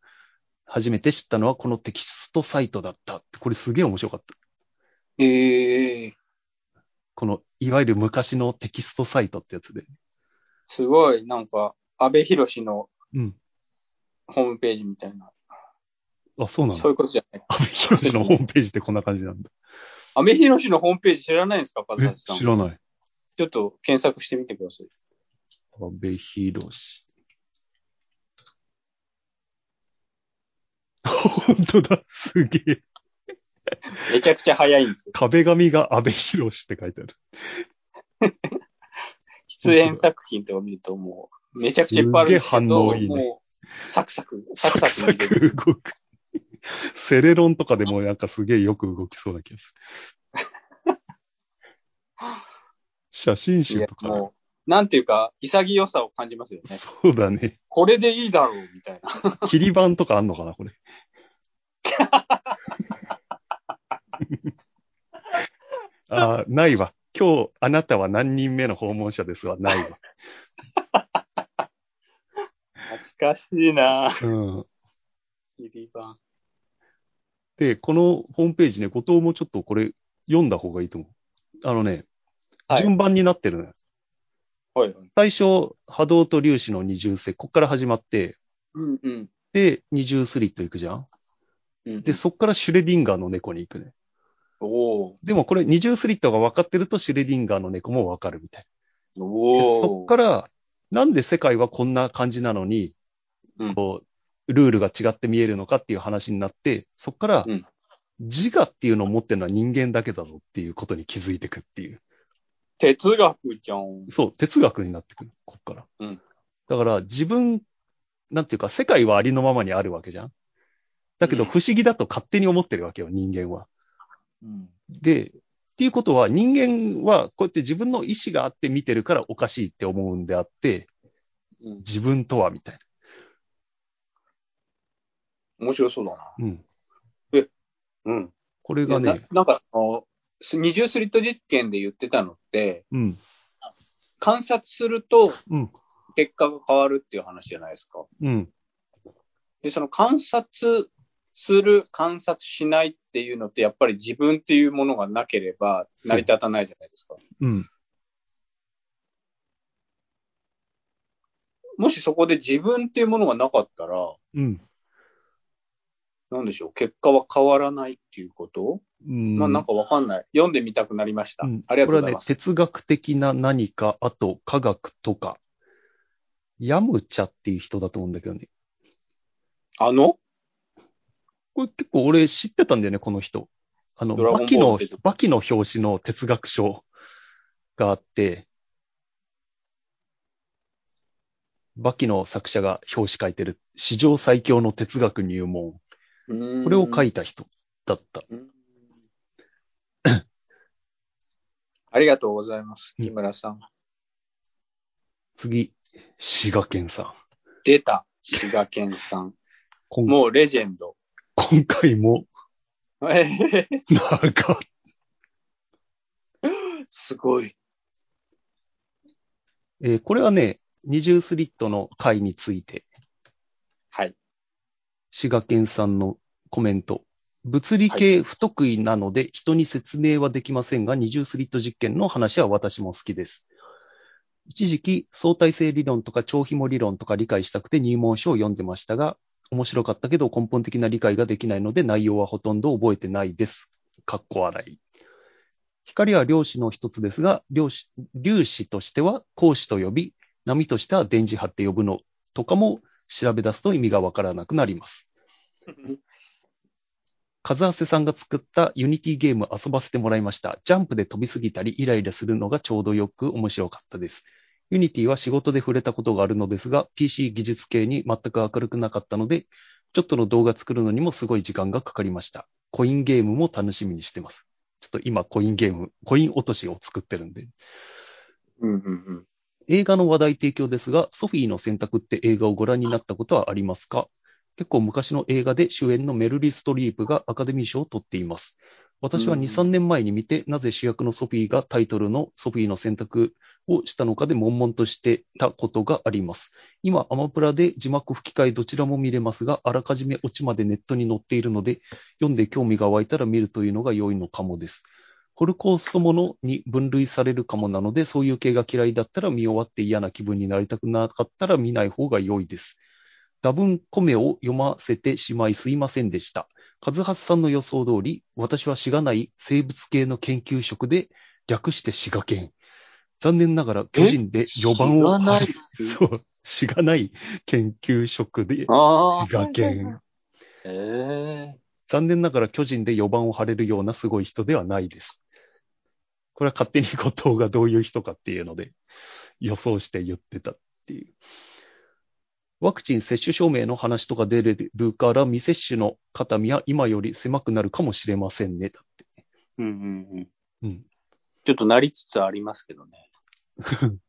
初めて知ったのはこのテキストサイトだった。これすげえ面白かった。ええこの、いわゆる昔のテキストサイトってやつで。すごい、なんか、安倍博士のうん。ホームページみたいな。あ、そうなんだ。そういうことじゃない。阿部寛のホームページってこんな感じなんだ。アメヒロシのホームページ知らないんですか、さん。知らない。ちょっと検索してみてください。阿部寛。本当だ。すげえ。めちゃくちゃ早いんですよ。壁紙が阿部寛って書いてある。出演作品とか見るともう、めちゃくちゃいっぱいあるんですけど、すげえ反応いいねもう、サクサク、サクサクササク見れる。ク動く。セレロンとかでもなんかすげえよく動きそうな気がする。写真集とかね、もう、なんていうか、潔さを感じますよね。そうだね。これでいいだろう、みたいな。切り板とかあんのかな、これ。あーないわ。今日、あなたは何人目の訪問者ですわ。ないわ。懐かしいなうん。切り板。で、このホームページね、後藤もちょっとこれ読んだ方がいいと思う。あのね、はい順番になってるのよ。はいはい。最初、波動と粒子の二重性、こっから始まって、うんうん。で、二重スリット行くじゃん？うん、で、そっからシュレディンガーの猫に行くね。おーでもこれ二重スリットが分かってるとシュレディンガーの猫も分かるみたいな。でそっから、なんで世界はこんな感じなのに、うんこう、ルールが違って見えるのかっていう話になって、そっからうん、自我っていうのを持ってるのは人間だけだぞっていうことに気づいていくっていう。哲学じゃん。そう、哲学になってくる、こっから。うんだから自分、なんていうか、世界はありのままにあるわけじゃん。だけどうん不思議だと勝手に思ってるわけよ、人間は。うん。で、っていうことは人間はこうやって自分の意志があって見てるからおかしいって思うんであって、うん、自分とはみたい面白そうだな。な。うん。うん。これがなね、なんか、あの、二重スリット実験で言ってたのって、うん、観察するとうん、結果が変わるっていう話じゃないですか。うん、で、その観察する、観察しないっていうのって、やっぱり自分っていうものがなければ成り立たないじゃないですか。うん。もしそこで自分っていうものがなかったら、うん。なんでしょう、結果は変わらないっていうこと、うんまあなんかわかんない。読んでみたくなりました。うんありがとうございます。これはね、哲学的な何か、あと科学とか、ヤムチャっていう人だと思うんだけどね。あの？これ結構俺知ってたんだよね、この人。あの、バキのバキの表紙の哲学書があって、バキの作者が表紙書いてる史上最強の哲学入門。これを書いいた人だった。ありがとうございます。うん木村さん。次、滋賀県さん。出た。滋賀県さん。もうレジェンド。今回も、えなんか、すごい。えーこれはね、二重スリットの回について、はい。滋賀県さんのコメント。物理系不得意なので人に説明はできませんが、二重スリット実験の話は私も好きです。一時期相対性理論とか超紐理論とか理解したくて入門書を読んでましたが、面白かったけど根本的な理解ができないので内容はほとんど覚えてないです。かっこ笑い。光は量子の一つですが、量子、粒子としては光子と呼び、波としては電磁波って呼ぶのとかも調べ出すと意味がわからなくなります。カズハセさんが作った Unity ゲーム遊ばせてもらいました。ジャンプで飛びすぎたりイライラするのがちょうどよく面白かったです。 Unity は仕事で触れたことがあるのですが、PC 技術系に全く明るくなかったので、ちょっとの動画作るのにもすごい時間がかかりました。コインゲームも楽しみにしてます。ちょっと今コインゲーム、コイン落としを作ってるんで。うんうんうん。映画の話題提供ですが、ソフィーの選択って映画をご覧になったことはありますか？結構昔の映画で主演のメルリ・ストリープがアカデミー賞を取っています。私は2、うん3年前に見て、なぜ主役のソフィーがタイトルのソフィーの選択をしたのかで悶々としてたことがあります。今、アマプラで字幕吹き替えどちらも見れますが、あらかじめオチまでネットに載っているので、読んで興味が湧いたら見るというのが良いのかもです。ホルコーストものに分類されるかもなので、そういう系が嫌いだったら見終わって嫌な気分になりたくなかったら見ない方が良いです。多文米を読ませてしまいすいませんでした。カズハスさんの予想通り、私はしがない生物系の研究職で、略してしが研。残念ながら巨人で4番をしがないそう、しがない研究職で、ああ。しが研。ええ残念ながら巨人で4番を張れるようなすごい人ではないです。これは勝手に後藤がどういう人かっていうので予想して言ってたっていう。ワクチン接種証明の話とか出れるから未接種の肩身は今より狭くなるかもしれませんね。だって。うんうんうん。うん。ちょっとなりつつありますけどね。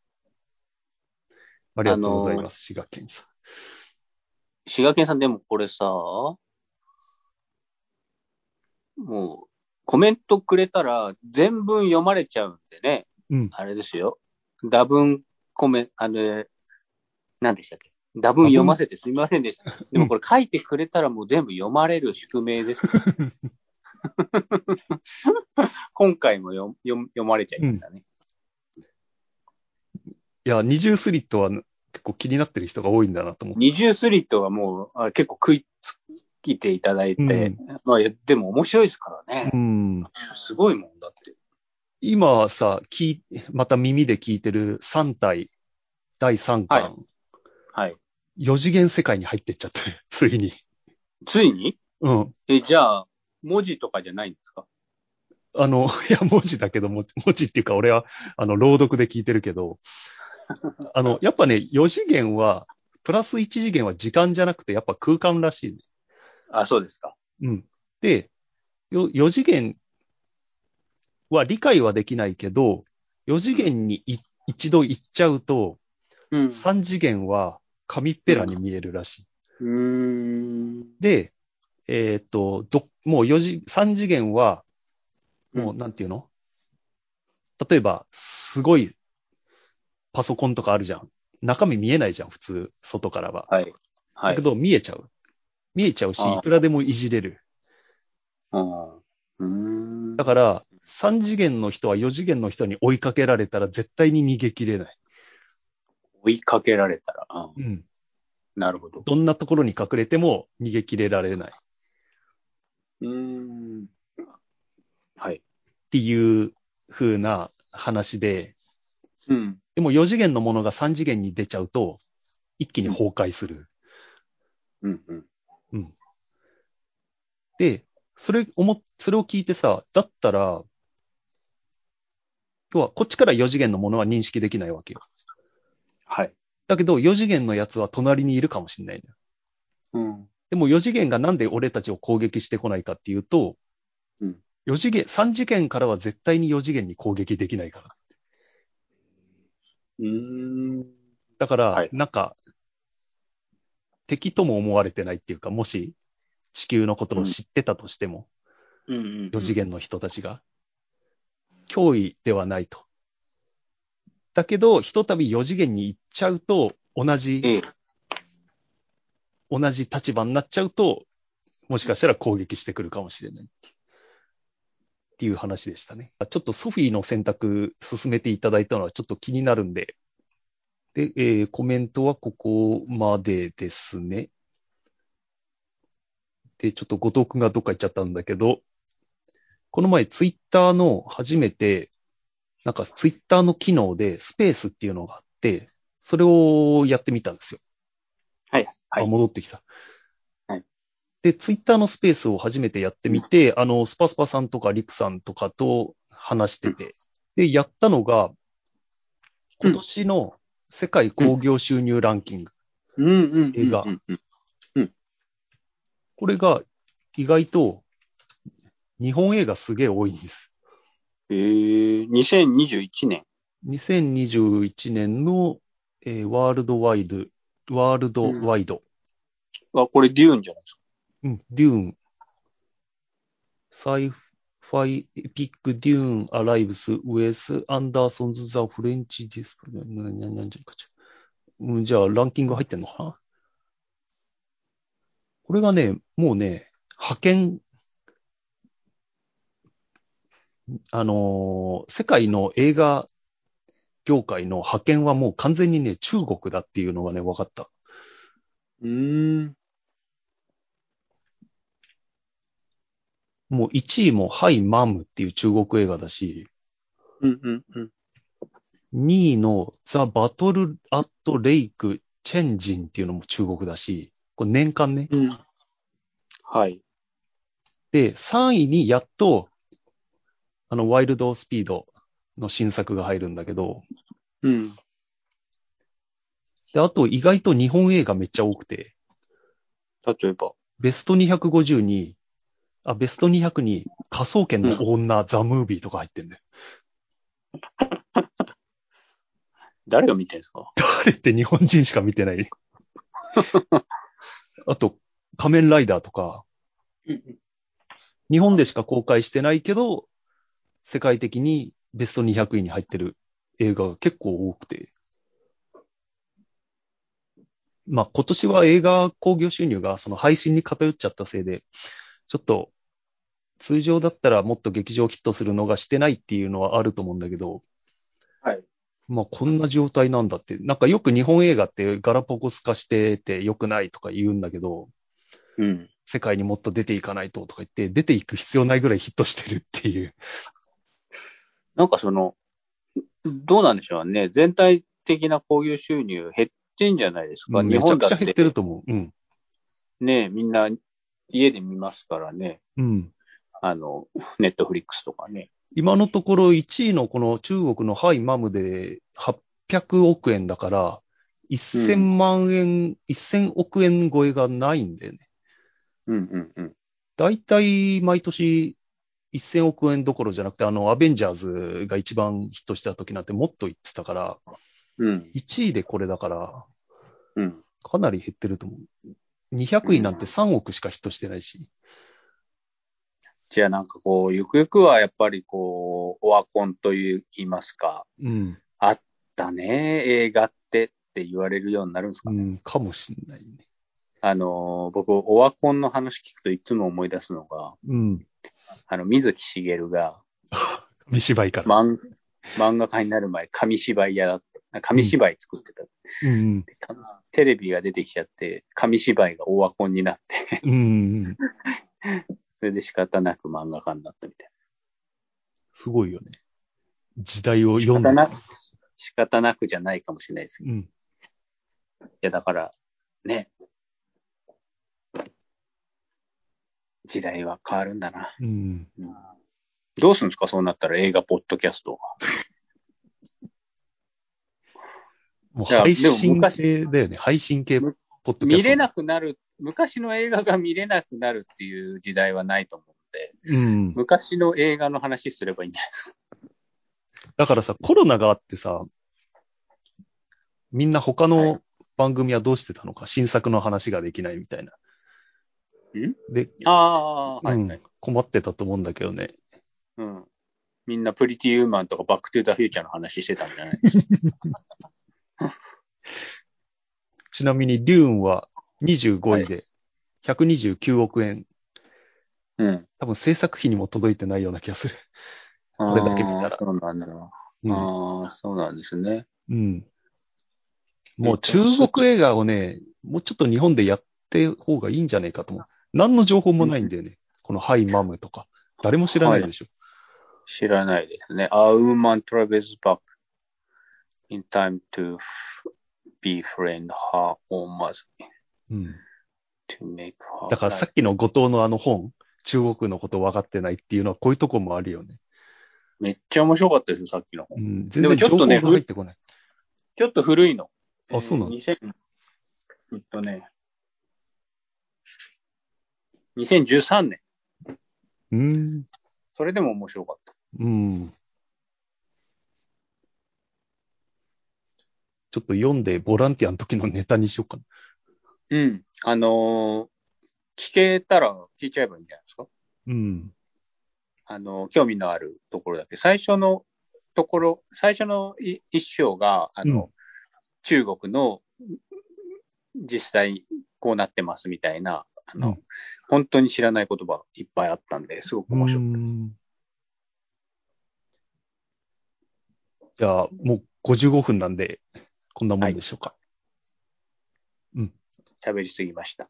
ありがとうございます、滋賀県さん。滋賀県さんでもこれさ、もう、コメントくれたら全文読まれちゃうんでね。うん。あれですよ。打文コメ、あの、何でしたっけ？打文読ませてすみませんでした。でもこれ書いてくれたらもう全部読まれる宿命です。今回も読読読まれちゃいましたね。いや、二重スリットは結構気になってる人が多いんだなと思って。二重スリットはもうあ結構食いついていただいて、まあいやでも面白いですからね。うん。すごいもんだって。今さ、聞い、また耳で聞いてる3体、第3巻、はいはい。4次元世界に入ってっちゃって、ついに。ついに？うん。え、じゃあ、文字とかじゃないんですか？あの、いや、文字だけど、も文字っていうか、俺は、あの、朗読で聞いてるけど、あの、やっぱね、4次元は、プラス1次元は時間じゃなくて、やっぱ空間らしいね。あ、そうですか。うん。で、よ4次元は理解はできないけど、4次元にい一度行っちゃうと、うん。3次元は紙っぺらに見えるらしい。うーん。で、えーっと、ど、もう4次、3次元は、もううんなんていうの、例えば、すごいパソコンとかあるじゃん。中身見えないじゃん、普通、外からは。はい。はいだけ。ど、見えちゃう。見えちゃうし、ああいくらでもいじれる。うんうーん。だから、3次元の人は4次元の人に追いかけられたら絶対に逃げ切れない。追いかけられたら。うんうん。なるほど。どんなところに隠れても逃げ切れられない。っうーん。はい。ていう風な話で、うん。でも4次元のものが3次元に出ちゃうと、一気に崩壊する。うん。うん。で、それ思っ、それを聞いてさ、だったら、要はこっちから4次元のものは認識できないわけよ。はい。だけど4次元のやつは隣にいるかもしれないのよ。うん。でも4次元がなんで俺たちを攻撃してこないかっていうと、うん4次元、3次元からは絶対に4次元に攻撃できないから。うーん。だから、はいなんか、敵とも思われてないっていうか、もし地球のことを知ってたとしても、うんうん。4次元の人たちが、脅威ではないと。だけど、ひとたび4次元に行っちゃうと、同じ、ええ。同じ立場になっちゃうと、もしかしたら攻撃してくるかもしれないっていうっていう話でしたね。ちょっとソフィーの選択進めていただいたのはちょっと気になるんで、で、えーコメントはここまでですね。で、ちょっと後藤くんがどっか行っちゃったんだけど、この前ツイッターの初めて、なんかツイッターの機能でスペースっていうのがあって、それをやってみたんですよ。はい。はあ、い。戻ってきた。はい。で、ツイッターのスペースを初めてやってみて、あの、スパスパさんとかリクさんとかと話してて、で、やったのが、今年の世界興行収入ランキング。うん。映画これが意外と日本映画すげえ多いんです。えー、2021年。2021年の、えー worldwide、worldwide、あ、これデューンじゃないですか。うん、デューン、サイファイエピックデューンアライブスウェスアンダーソンズザフレンチディスプレイ、な、な、なんじゃかちゃ。うん、じゃあランキング入ってんのかな？これがね、もうね、派遣、あのー世界の映画業界の派遣はもう完全にね、中国だっていうのがね、分かった。うーん。もう1位もハイマムっていう中国映画だし、うんうんうん。2位のザ・バトル・アット・レイク・チェンジンっていうのも中国だし、これ年間ね。うん。はい。で、3位にやっと、あの、ワイルド・スピードの新作が入るんだけど、うん。で、あと意外と日本映画めっちゃ多くて、例えば。ベスト250に、あ、ベスト200に科捜研の女、ザ・ムービーとか入ってんだよ。誰が見てるんですか？誰って日本人しか見てない。あと、仮面ライダーとか、日本でしか公開してないけど、世界的にベスト200位に入ってる映画が結構多くて。まあ今年は映画興行収入がその配信に偏っちゃったせいで、ちょっと通常だったらもっと劇場ヒットするのがしてないっていうのはあると思うんだけど、はい。まあこんな状態なんだって、なんかよく日本映画ってガラパゴス化してて良くないとか言うんだけど、うん。世界にもっと出ていかないととか言って、出ていく必要ないぐらいヒットしてるっていう。なんかその、どうなんでしょうね。全体的な興行収入減ってんじゃないですか。うん日本めちゃくちゃ減ってるてと思う。うん。ね、みんな家で見ますからね。うん。あの、ネットフリックスとかね。今のところ1位のこの中国のハイマムで800億円だから、1000万円、1000億円超えがないんだよね。うんうんうん。だいたい毎年1000億円どころじゃなくて、あの、アベンジャーズが一番ヒットした時なんてもっと言ってたから、うん。1位でこれだから、うん。かなり減ってると思う。200位なんて3億しかヒットしてないし。じゃあなんかこう、ゆくゆくはやっぱりこう、オワコンといいますか、うん。だね、映画ってって言われるようになるんですか？ね。うん、かもしんないね。あの、僕、オワコンの話聞くといつも思い出すのが、うん。あの、水木しげるが、紙芝居から。漫漫画家になる前、紙芝居屋だった。紙芝居作ってた。うん。テレビが出てきちゃって、紙芝居がオワコンになって、うん。うん。それで仕方なく漫画家になったみたいすごいよね。時代をな。仕読んで。方なく、仕方なくじゃないかもしれないですけど。いうん。や、だから、ね。時代は変わるんだな。うん。どうするんですか？そうなったら映画、ポッドキャスト。もう配信系だよね。配信系ポッむドキャスト。見れなくなる、昔の映画が見れなくなるっていう時代はないと思うんで、うん。昔の映画の話すればいいんじゃないですか。だからさ、コロナがあってさ、みんな他はの番組はどうしてたのか、新作の話ができないみたいな。んで、ああ、はい、うんはい。困ってたと思うんだけどね。うん。みんなプリティウーマンとかバックトゥーザフューチャーの話してたんじゃない？ちなみに、デューンは25位で、129億円。うん。多分制作費にも届いてないような気がする。これだけ見たらそうなんだ。うん。ああ、そうなんですね。うん。もう中国映画をね、もうちょっと日本でやって方がいいんじゃないかと思う。何の情報もないんだよね。このハイマムとか。誰も知らないでしょ。知らないですね。A woman travels back in time to befriend her own mother うん。to make her だからさっきの後藤のあの本、中国のこと分かってないっていうのはこういうとこもあるよね。めっちゃ面白かったですよ、さっきの本。うん。全然情報がちょっとね入ってこない。ちょっと古いの。あそうなの？えー2000えっとね、2013年。うん。それでも面白かった。うん。ちょっと読んでボランティアの時のネタにしようかな。うん。あのー聞けたら聞いちゃえばいいんじゃないですか？うん。あの、興味のあるところだけ。最初のところ、最初のい一章が、あの、うん中国の実際こうなってますみたいな、あの、うん本当に知らない言葉いっぱいあったんで、すごく面白い。うんじゃあ、もう55分なんで、こんなもんでしょうか。うん。喋りすぎました。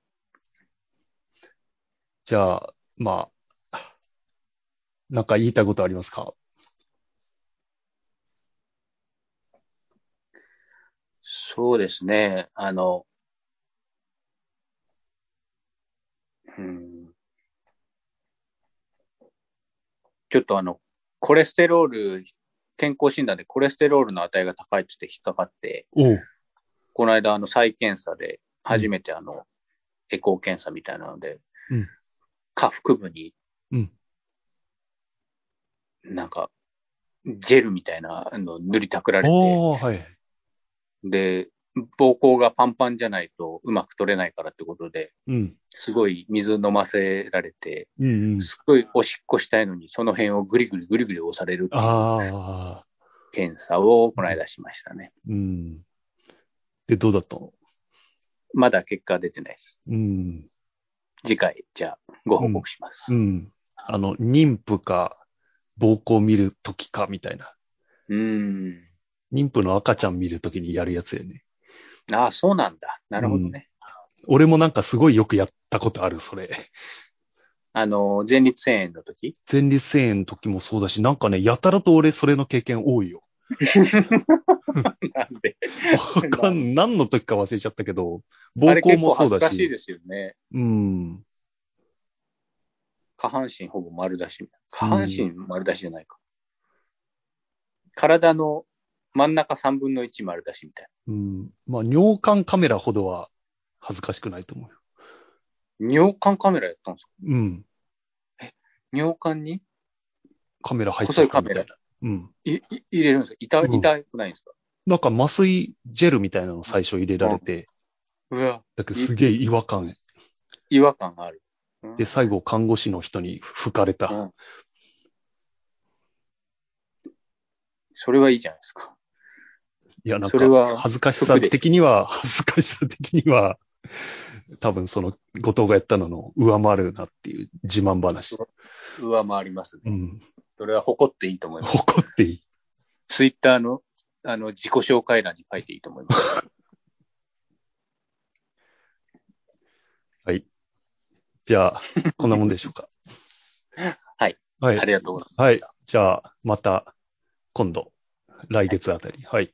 じゃあ、まあ、なんか言いたいことありますか？そうですね。あの、うん、ちょっとあの、コレステロール、健康診断でコレステロールの値が高いって言って引っかかって。この間あの再検査で初めてあの、エコー検査みたいなので、うん下腹部にうん。なんか、ジェルみたいなの塗りたくられて、はい。で、膀胱がパンパンじゃないとうまく取れないからってことで、うん。すごい水飲ませられて、うんうん。すごいおしっこしたいのに、その辺をぐりぐりぐりぐり押されるああ、検査をこの間しましたね。うん。で、どうだったの？まだ結果は出てないです。うん。次回、じゃあ、ご報告します。うん。あの、妊婦か、膀胱見るときか、みたいな。うん。妊婦の赤ちゃん見るときにやるやつよね。ああ、そうなんだ。なるほどね。俺もなんかすごいよくやったことある、それ。あの、前立腺炎の時？前立腺炎の時もそうだし、なんかね、やたらと俺それの経験多いよ。なんで？わかん、何の時か忘れちゃったけど、あ膀胱もそうだし。恥ずかしいですよね。うん。下半身ほぼ丸出し。下半身丸出しじゃないか。体の真ん中3分の1丸出しみたいうん。まあ、尿管カメラほどは恥ずかしくないと思うよ。な。尿管カメラやったんですか？うん。尿管に？カメラ入って細いカメラ。うん。いい入れるんですか？痛うん痛くないんですか、なんか麻酔ジェルみたいなの最初入れられて、うわ、だけどすげえ違和感。違和感がある。うんで、最後看護師の人に吹かれた。うんそれはいいじゃないですか。いや、なんかそれは恥ずかしさ的には、恥ずかしさ的には、多分その後藤がやったのの上回るなっていう自慢話。上回りますね。うん。それは誇っていいと思います。誇っていい。ツイッターの、あの、自己紹介欄に書いていいと思います。はい。じゃあ、こんなもんでしょうか。はい。はいあ。りがとうございはい。じゃあ、また、今度、来月あたり。はい。はい。